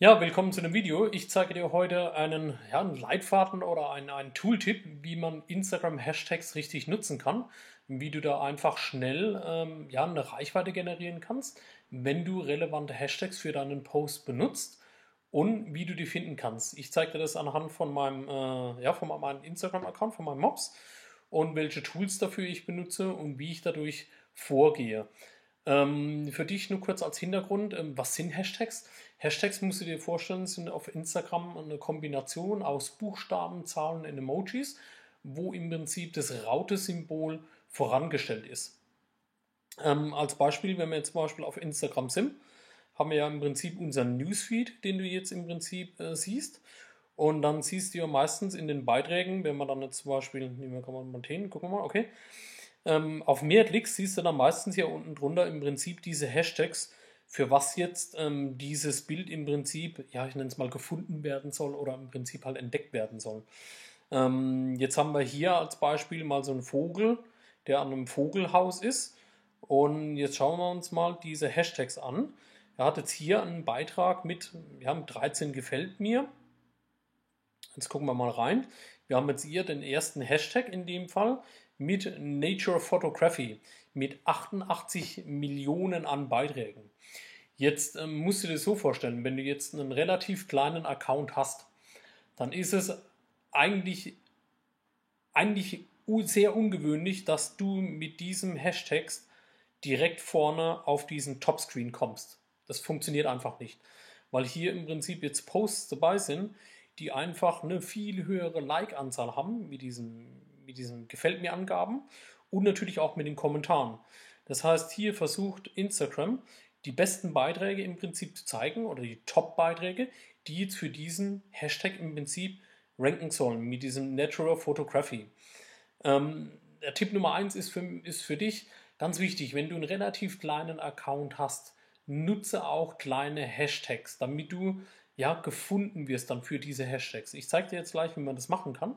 Ja, willkommen zu dem Video. Ich zeige dir heute einen, ja, einen Leitfaden oder einen, einen Tooltip, wie man Instagram-Hashtags richtig nutzen kann, wie du da einfach schnell ähm, ja, eine Reichweite generieren kannst, wenn du relevante Hashtags für deinen Post benutzt und wie du die finden kannst. Ich zeige dir das anhand von meinem, äh, ja, von meinem Instagram-Account, von meinem Mobs und welche Tools dafür ich benutze und wie ich dadurch vorgehe. Ähm, für dich nur kurz als Hintergrund, ähm, was sind Hashtags? Hashtags musst du dir vorstellen, sind auf Instagram eine Kombination aus Buchstaben, Zahlen und Emojis, wo im Prinzip das Raute-Symbol vorangestellt ist. Ähm, als Beispiel, wenn wir jetzt zum Beispiel auf Instagram sind, haben wir ja im Prinzip unseren Newsfeed, den du jetzt im Prinzip äh, siehst. Und dann siehst du ja meistens in den Beiträgen, wenn man dann jetzt zum Beispiel, nehmen wir mal hin, gucken wir mal, okay, ähm, auf mehr Klicks siehst du dann meistens hier unten drunter im Prinzip diese Hashtags, für was jetzt ähm, dieses Bild im Prinzip, ja, ich nenne es mal, gefunden werden soll oder im Prinzip halt entdeckt werden soll. Ähm, jetzt haben wir hier als Beispiel mal so einen Vogel, der an einem Vogelhaus ist. Und jetzt schauen wir uns mal diese Hashtags an. Er hat jetzt hier einen Beitrag mit, wir haben 13 gefällt mir. Jetzt gucken wir mal rein. Wir haben jetzt hier den ersten Hashtag in dem Fall mit Nature Photography mit 88 Millionen an Beiträgen. Jetzt ähm, musst du dir so vorstellen, wenn du jetzt einen relativ kleinen Account hast, dann ist es eigentlich, eigentlich sehr ungewöhnlich, dass du mit diesem Hashtag direkt vorne auf diesen Topscreen kommst. Das funktioniert einfach nicht, weil hier im Prinzip jetzt Posts dabei sind, die einfach eine viel höhere Like-Anzahl haben, mit diesen, mit diesen Gefällt mir Angaben und natürlich auch mit den Kommentaren. Das heißt, hier versucht Instagram die besten Beiträge im Prinzip zu zeigen oder die Top-Beiträge, die jetzt für diesen Hashtag im Prinzip ranken sollen mit diesem Natural Photography. Ähm, der Tipp Nummer eins ist für, ist für dich ganz wichtig, wenn du einen relativ kleinen Account hast, nutze auch kleine Hashtags, damit du ja gefunden wirst dann für diese Hashtags. Ich zeige dir jetzt gleich, wie man das machen kann.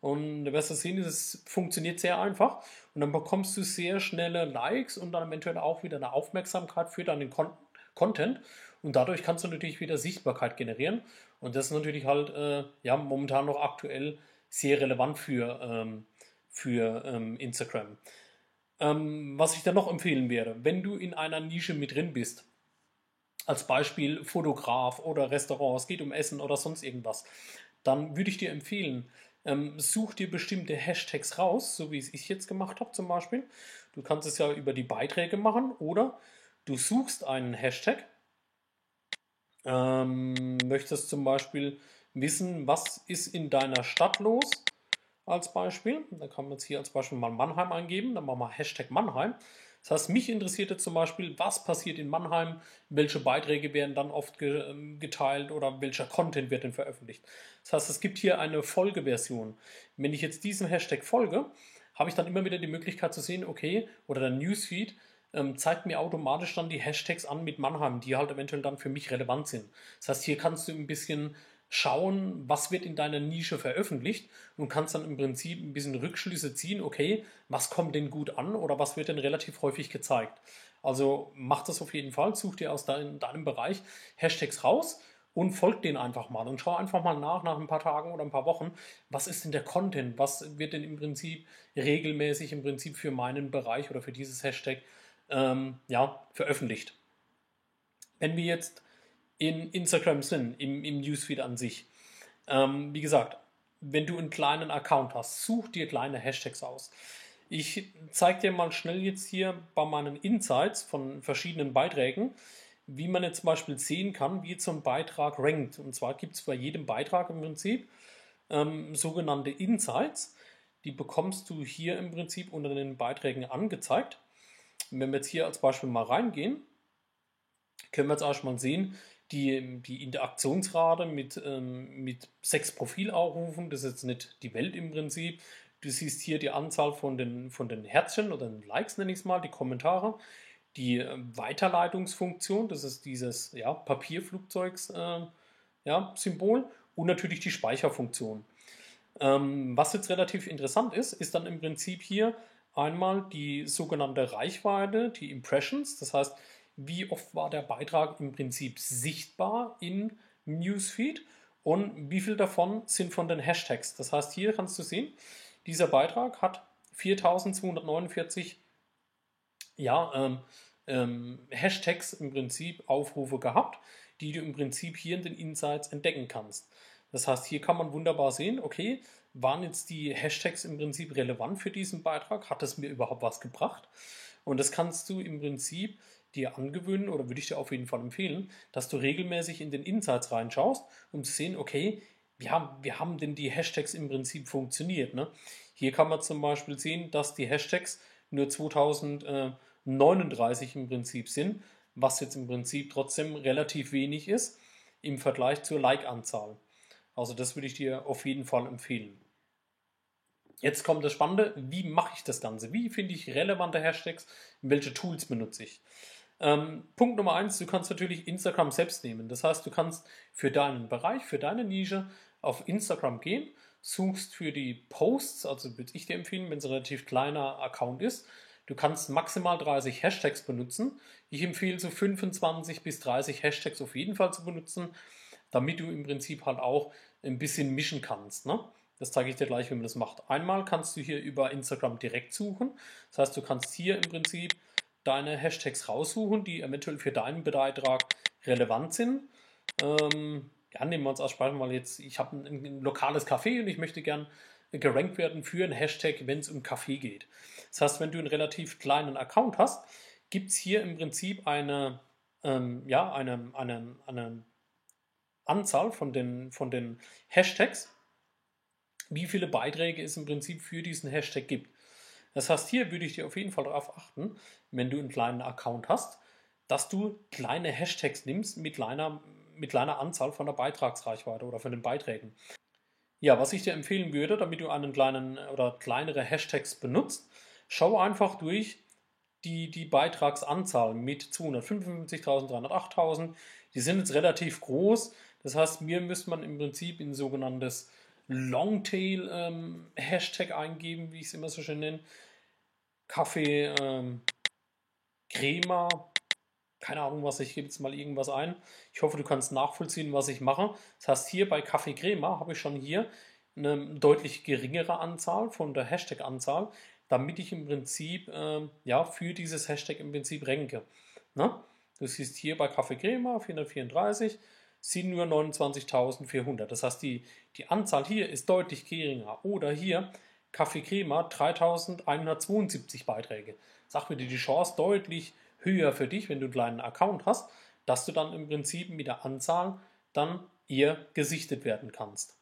Und du wirst sehen, es funktioniert sehr einfach. Und dann bekommst du sehr schnelle Likes und dann eventuell auch wieder eine Aufmerksamkeit für deinen Kon Content. Und dadurch kannst du natürlich wieder Sichtbarkeit generieren. Und das ist natürlich halt äh, ja, momentan noch aktuell sehr relevant für, ähm, für ähm, Instagram. Ähm, was ich dann noch empfehlen werde, wenn du in einer Nische mit drin bist, als Beispiel Fotograf oder Restaurant, es geht um Essen oder sonst irgendwas, dann würde ich dir empfehlen, ähm, such dir bestimmte Hashtags raus, so wie es ich jetzt gemacht habe zum Beispiel. Du kannst es ja über die Beiträge machen oder du suchst einen Hashtag, ähm, möchtest zum Beispiel wissen, was ist in deiner Stadt los, als Beispiel. Da kann man jetzt hier als Beispiel mal Mannheim eingeben, dann machen wir Hashtag Mannheim. Das heißt, mich interessierte zum Beispiel, was passiert in Mannheim, welche Beiträge werden dann oft ähm, geteilt oder welcher Content wird denn veröffentlicht. Das heißt, es gibt hier eine Folgeversion. Wenn ich jetzt diesem Hashtag folge, habe ich dann immer wieder die Möglichkeit zu sehen, okay, oder der Newsfeed ähm, zeigt mir automatisch dann die Hashtags an mit Mannheim, die halt eventuell dann für mich relevant sind. Das heißt, hier kannst du ein bisschen schauen, was wird in deiner Nische veröffentlicht und kannst dann im Prinzip ein bisschen Rückschlüsse ziehen, okay, was kommt denn gut an oder was wird denn relativ häufig gezeigt. Also mach das auf jeden Fall, such dir aus dein, deinem Bereich Hashtags raus und folg denen einfach mal und schau einfach mal nach, nach ein paar Tagen oder ein paar Wochen, was ist denn der Content, was wird denn im Prinzip regelmäßig im Prinzip für meinen Bereich oder für dieses Hashtag ähm, ja, veröffentlicht. Wenn wir jetzt in Instagram sind, im, im Newsfeed an sich. Ähm, wie gesagt, wenn du einen kleinen Account hast, such dir kleine Hashtags aus. Ich zeige dir mal schnell jetzt hier bei meinen Insights von verschiedenen Beiträgen, wie man jetzt zum Beispiel sehen kann, wie ein Beitrag rankt. Und zwar gibt es bei jedem Beitrag im Prinzip ähm, sogenannte Insights. Die bekommst du hier im Prinzip unter den Beiträgen angezeigt. Wenn wir jetzt hier als Beispiel mal reingehen, können wir jetzt auch schon mal sehen, die, die Interaktionsrate mit, ähm, mit sechs Profilaufrufen, das ist jetzt nicht die Welt im Prinzip. Du siehst hier die Anzahl von den, von den Herzchen oder den Likes, nenne ich es mal, die Kommentare. Die äh, Weiterleitungsfunktion, das ist dieses ja, Papierflugzeugs äh, ja, und natürlich die Speicherfunktion. Ähm, was jetzt relativ interessant ist, ist dann im Prinzip hier einmal die sogenannte Reichweite, die Impressions. Das heißt, wie oft war der Beitrag im Prinzip sichtbar in Newsfeed und wie viel davon sind von den Hashtags. Das heißt, hier kannst du sehen, dieser Beitrag hat 4249 ja, ähm, ähm, Hashtags im Prinzip Aufrufe gehabt, die du im Prinzip hier in den Insights entdecken kannst. Das heißt, hier kann man wunderbar sehen, okay, waren jetzt die Hashtags im Prinzip relevant für diesen Beitrag? Hat es mir überhaupt was gebracht? Und das kannst du im Prinzip dir angewöhnen oder würde ich dir auf jeden Fall empfehlen, dass du regelmäßig in den Insights reinschaust, um zu sehen, okay, wie haben, wie haben denn die Hashtags im Prinzip funktioniert? Ne? Hier kann man zum Beispiel sehen, dass die Hashtags nur 2039 im Prinzip sind, was jetzt im Prinzip trotzdem relativ wenig ist im Vergleich zur Like-Anzahl. Also das würde ich dir auf jeden Fall empfehlen. Jetzt kommt das Spannende, wie mache ich das Ganze? Wie finde ich relevante Hashtags? Welche Tools benutze ich? Ähm, Punkt Nummer eins, du kannst natürlich Instagram selbst nehmen. Das heißt, du kannst für deinen Bereich, für deine Nische auf Instagram gehen, suchst für die Posts, also würde ich dir empfehlen, wenn es ein relativ kleiner Account ist, du kannst maximal 30 Hashtags benutzen. Ich empfehle so 25 bis 30 Hashtags auf jeden Fall zu benutzen, damit du im Prinzip halt auch ein bisschen mischen kannst. Ne? Das zeige ich dir gleich, wie man das macht. Einmal kannst du hier über Instagram direkt suchen. Das heißt, du kannst hier im Prinzip deine Hashtags raussuchen, die eventuell für deinen Beitrag relevant sind. Ähm, ja, nehmen wir uns als Beispiel mal jetzt, ich habe ein, ein, lokales Café und ich möchte gern gerankt werden für einen Hashtag, wenn es um Kaffee geht. Das heißt, wenn du einen relativ kleinen Account hast, gibt es hier im Prinzip eine, ähm, ja, eine, eine, eine Anzahl von den, von den Hashtags, wie viele Beiträge es im Prinzip für diesen Hashtag gibt. Das heißt, hier würde ich dir auf jeden Fall darauf achten, wenn du einen kleinen Account hast, dass du kleine Hashtags nimmst mit kleiner, mit kleiner Anzahl von der Beitragsreichweite oder von den Beiträgen. Ja, was ich dir empfehlen würde, damit du einen kleinen oder kleinere Hashtags benutzt, schau einfach durch die, die Beitragsanzahl mit 255.000, 308.000. Die sind jetzt relativ groß. Das heißt, mir müsste man im Prinzip in sogenanntes Longtail-Hashtag ähm, eingeben, wie ich es immer so schön nenne. Kaffee, ähm, Crema, keine Ahnung was, ich gebe jetzt mal irgendwas ein. Ich hoffe, du kannst nachvollziehen, was ich mache. Das heißt, hier bei Kaffee Crema habe ich schon hier eine deutlich geringere Anzahl von der Hashtag-Anzahl, damit ich im Prinzip äh, ja, für dieses Hashtag im Prinzip renke. Ne? Du siehst hier bei Kaffee Crema 434 sind nur 29.400. Das heißt, die, die Anzahl hier ist deutlich geringer. Oder hier Kaffee Crema 3.172 Beiträge. Sag mir die Chance deutlich höher für dich, wenn du einen kleinen Account hast, dass du dann im Prinzip mit der Anzahl dann eher gesichtet werden kannst.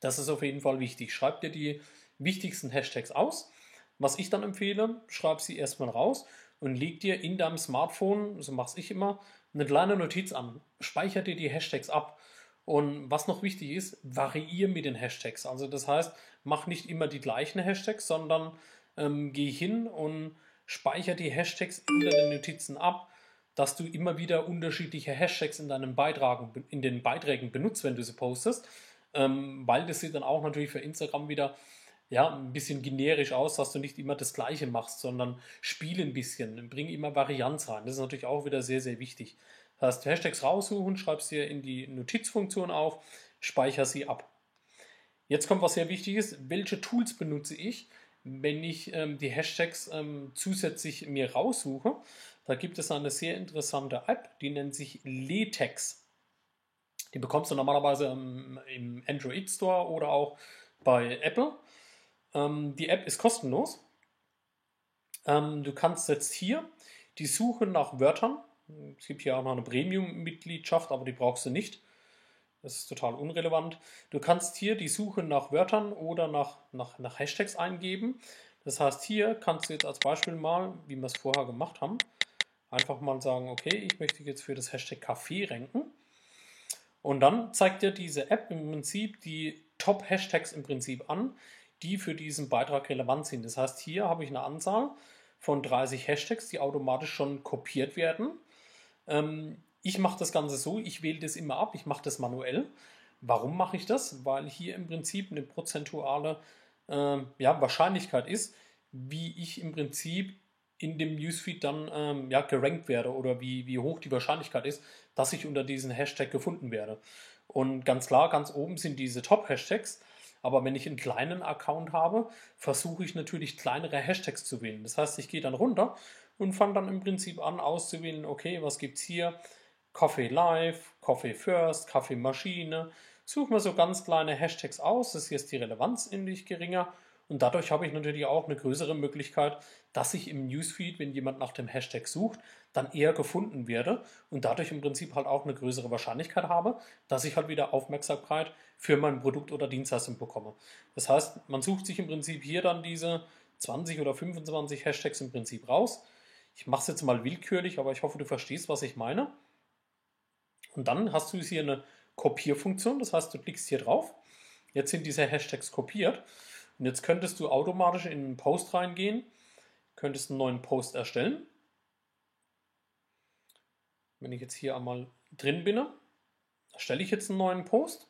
Das ist auf jeden Fall wichtig. Schreib dir die wichtigsten Hashtags aus. Was ich dann empfehle, schreib sie erstmal raus und leg dir in deinem Smartphone, so mache ich immer, eine kleine Notiz an. Speicher dir die Hashtags ab. Und was noch wichtig ist, variiere mit den Hashtags. Also das heißt, mach nicht immer die gleichen Hashtags, sondern ähm, geh hin und speicher die Hashtags in den Notizen ab, dass du immer wieder unterschiedliche Hashtags in deinen Beitragen, in den Beiträgen benutzt, wenn du sie postest, ähm, weil das sieht dann auch natürlich für Instagram wieder ja, ein bisschen generisch aus, dass du nicht immer das Gleiche machst, sondern spiel ein bisschen, bring immer Varianz rein. Das ist natürlich auch wieder sehr, sehr wichtig. Das heißt, Hashtags raussuchen, schreibst dir in die Notizfunktion auf, speicher sie ab. Jetzt kommt was sehr wichtig ist, welche Tools benutze ich, wenn ich ähm, die Hashtags ähm, zusätzlich mir raussuche. Da gibt es eine sehr interessante App, die nennt sich Letex. Die bekommst du normalerweise im Android Store oder auch bei Apple. Ähm, die App ist kostenlos. Ähm, du kannst jetzt hier die Suche nach Wörtern, es gibt hier auch noch eine Premium-Mitgliedschaft, aber die brauchst du nicht. Das ist total unrelevant. Du kannst hier die Suche nach Wörtern oder nach, nach, nach Hashtags eingeben. Das heißt, hier kannst du jetzt als Beispiel mal, wie wir es vorher gemacht haben, einfach mal sagen, okay, ich möchte jetzt für das Hashtag Kaffee ranken. Und dann zeigt dir diese App im Prinzip die Top-Hashtags im Prinzip an, die für diesen Beitrag relevant sind. Das heißt, hier habe ich eine Anzahl von 30 Hashtags, die automatisch schon kopiert werden. Ähm, ich mache das Ganze so, ich wähle das immer ab, ich mache das manuell. Warum mache ich das? Weil hier im Prinzip eine prozentuale äh, ja, Wahrscheinlichkeit ist, wie ich im Prinzip in dem Newsfeed dann ähm, ja, gerankt werde oder wie, wie hoch die Wahrscheinlichkeit ist, dass ich unter diesen Hashtag gefunden werde. Und ganz klar, ganz oben sind diese Top-Hashtags. Aber wenn ich einen kleinen Account habe, versuche ich natürlich kleinere Hashtags zu wählen. Das heißt, ich gehe dann runter und fange dann im Prinzip an auszuwählen, okay, was gibt es hier? Coffee Live, Coffee First, Kaffeemaschine. Suche mir so ganz kleine Hashtags aus. Das hier ist die Relevanz ähnlich geringer. Und dadurch habe ich natürlich auch eine größere Möglichkeit, dass ich im Newsfeed, wenn jemand nach dem Hashtag sucht, dann eher gefunden werde und dadurch im Prinzip halt auch eine größere Wahrscheinlichkeit habe, dass ich halt wieder Aufmerksamkeit für mein Produkt oder Dienstleistung bekomme. Das heißt, man sucht sich im Prinzip hier dann diese 20 oder 25 Hashtags im Prinzip raus. Ich mache es jetzt mal willkürlich, aber ich hoffe, du verstehst, was ich meine. Und dann hast du hier eine Kopierfunktion, das heißt, du klickst hier drauf. Jetzt sind diese Hashtags kopiert und jetzt könntest du automatisch in einen Post reingehen, könntest einen neuen Post erstellen. Wenn ich jetzt hier einmal drin bin, erstelle ich jetzt einen neuen Post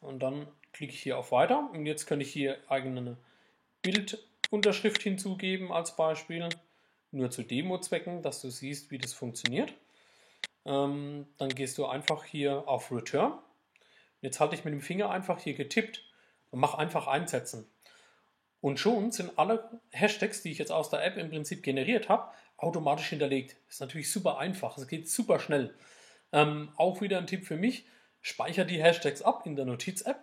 und dann klicke ich hier auf Weiter und jetzt kann ich hier eigene Bildunterschrift hinzugeben als Beispiel, nur zu Demo-Zwecken, dass du siehst, wie das funktioniert. Ähm, dann gehst du einfach hier auf Return. Jetzt halte ich mit dem Finger einfach hier getippt und mach einfach einsetzen. Und schon sind alle Hashtags, die ich jetzt aus der App im Prinzip generiert habe, automatisch hinterlegt. Ist natürlich super einfach, es geht super schnell. Ähm, auch wieder ein Tipp für mich, speicher die Hashtags ab in der Notiz-App,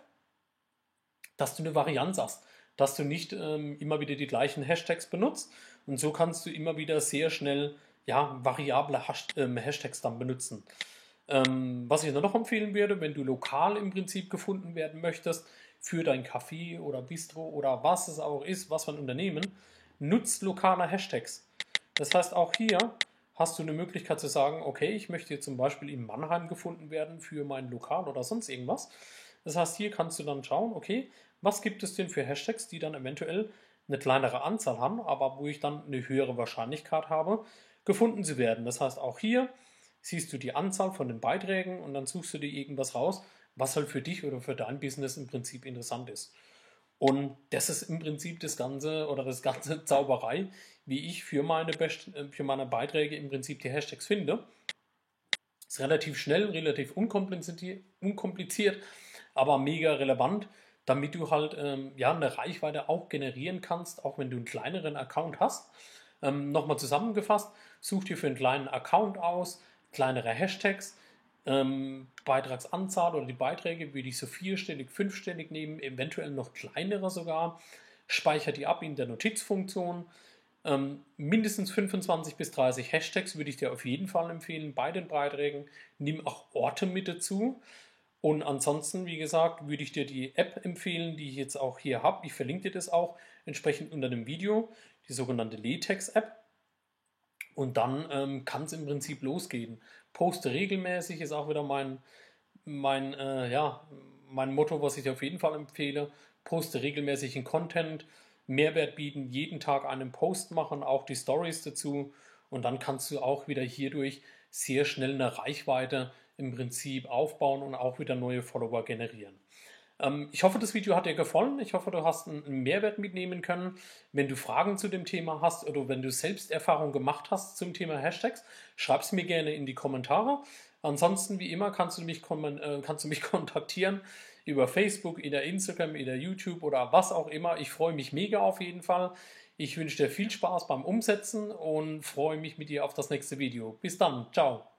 dass du eine Varianz hast, dass du nicht ähm, immer wieder die gleichen Hashtags benutzt und so kannst du immer wieder sehr schnell ja, variable Hash ähm, Hashtags dann benutzen. Ähm, was ich noch empfehlen würde, wenn du lokal im Prinzip gefunden werden möchtest, für dein Café oder Bistro oder was es auch ist, was für ein Unternehmen, nutzt lokale Hashtags. Das heißt, auch hier hast du eine Möglichkeit zu sagen, okay, ich möchte jetzt zum Beispiel in Mannheim gefunden werden für mein Lokal oder sonst irgendwas. Das heißt, hier kannst du dann schauen, okay, was gibt es denn für Hashtags, die dann eventuell eine kleinere Anzahl haben, aber wo ich dann eine höhere Wahrscheinlichkeit habe, gefunden zu werden. Das heißt, auch hier siehst du die Anzahl von den Beiträgen und dann suchst du dir irgendwas raus, was halt für dich oder für dein Business im Prinzip interessant ist. Und das ist im Prinzip das Ganze oder das ganze Zauberei, wie ich für meine, Best äh, für meine Beiträge im Prinzip die Hashtags finde. Ist relativ schnell, relativ unkompliziert, aber mega relevant, damit du halt ähm, ja, eine Reichweite auch generieren kannst, auch wenn du einen kleineren Account hast. Ähm, Nochmal zusammengefasst, such dir für einen kleinen Account aus, kleinere Hashtags, ähm, Beitragsanzahl oder die Beiträge würde ich so vierstellig, fünfstellig nehmen, eventuell noch kleinere sogar. Speicher die ab in der Notizfunktion. Ähm, mindestens 25 bis 30 Hashtags würde ich dir auf jeden Fall empfehlen bei den Beiträgen. Nimm auch Orte mit dazu. Und ansonsten, wie gesagt, würde ich dir die App empfehlen, die ich jetzt auch hier habe. Ich verlinke dir das auch entsprechend unter dem Video, die sogenannte Letex-App. Und dann ähm, kann es im Prinzip losgehen. Poste regelmäßig ist auch wieder mein, mein, äh, ja, mein Motto, was ich auf jeden Fall empfehle. Poste regelmäßigen Content, Mehrwert bieten, jeden Tag einen Post machen, auch die Stories dazu. Und dann kannst du auch wieder hierdurch sehr schnell eine Reichweite im Prinzip aufbauen und auch wieder neue Follower generieren. Ähm, ich hoffe, das Video hat dir gefallen. Ich hoffe, du hast einen Mehrwert mitnehmen können. Wenn du Fragen zu dem Thema hast oder wenn du selbst Erfahrung gemacht hast zum Thema Hashtags, schreib es mir gerne in die Kommentare. Ansonsten, wie immer, kannst du mich, äh, kannst du mich kontaktieren über Facebook, in der Instagram, in der YouTube oder was auch immer. Ich freue mich mega auf jeden Fall. Ich wünsche dir viel Spaß beim Umsetzen und freue mich mit dir auf das nächste Video. Bis dann. Ciao.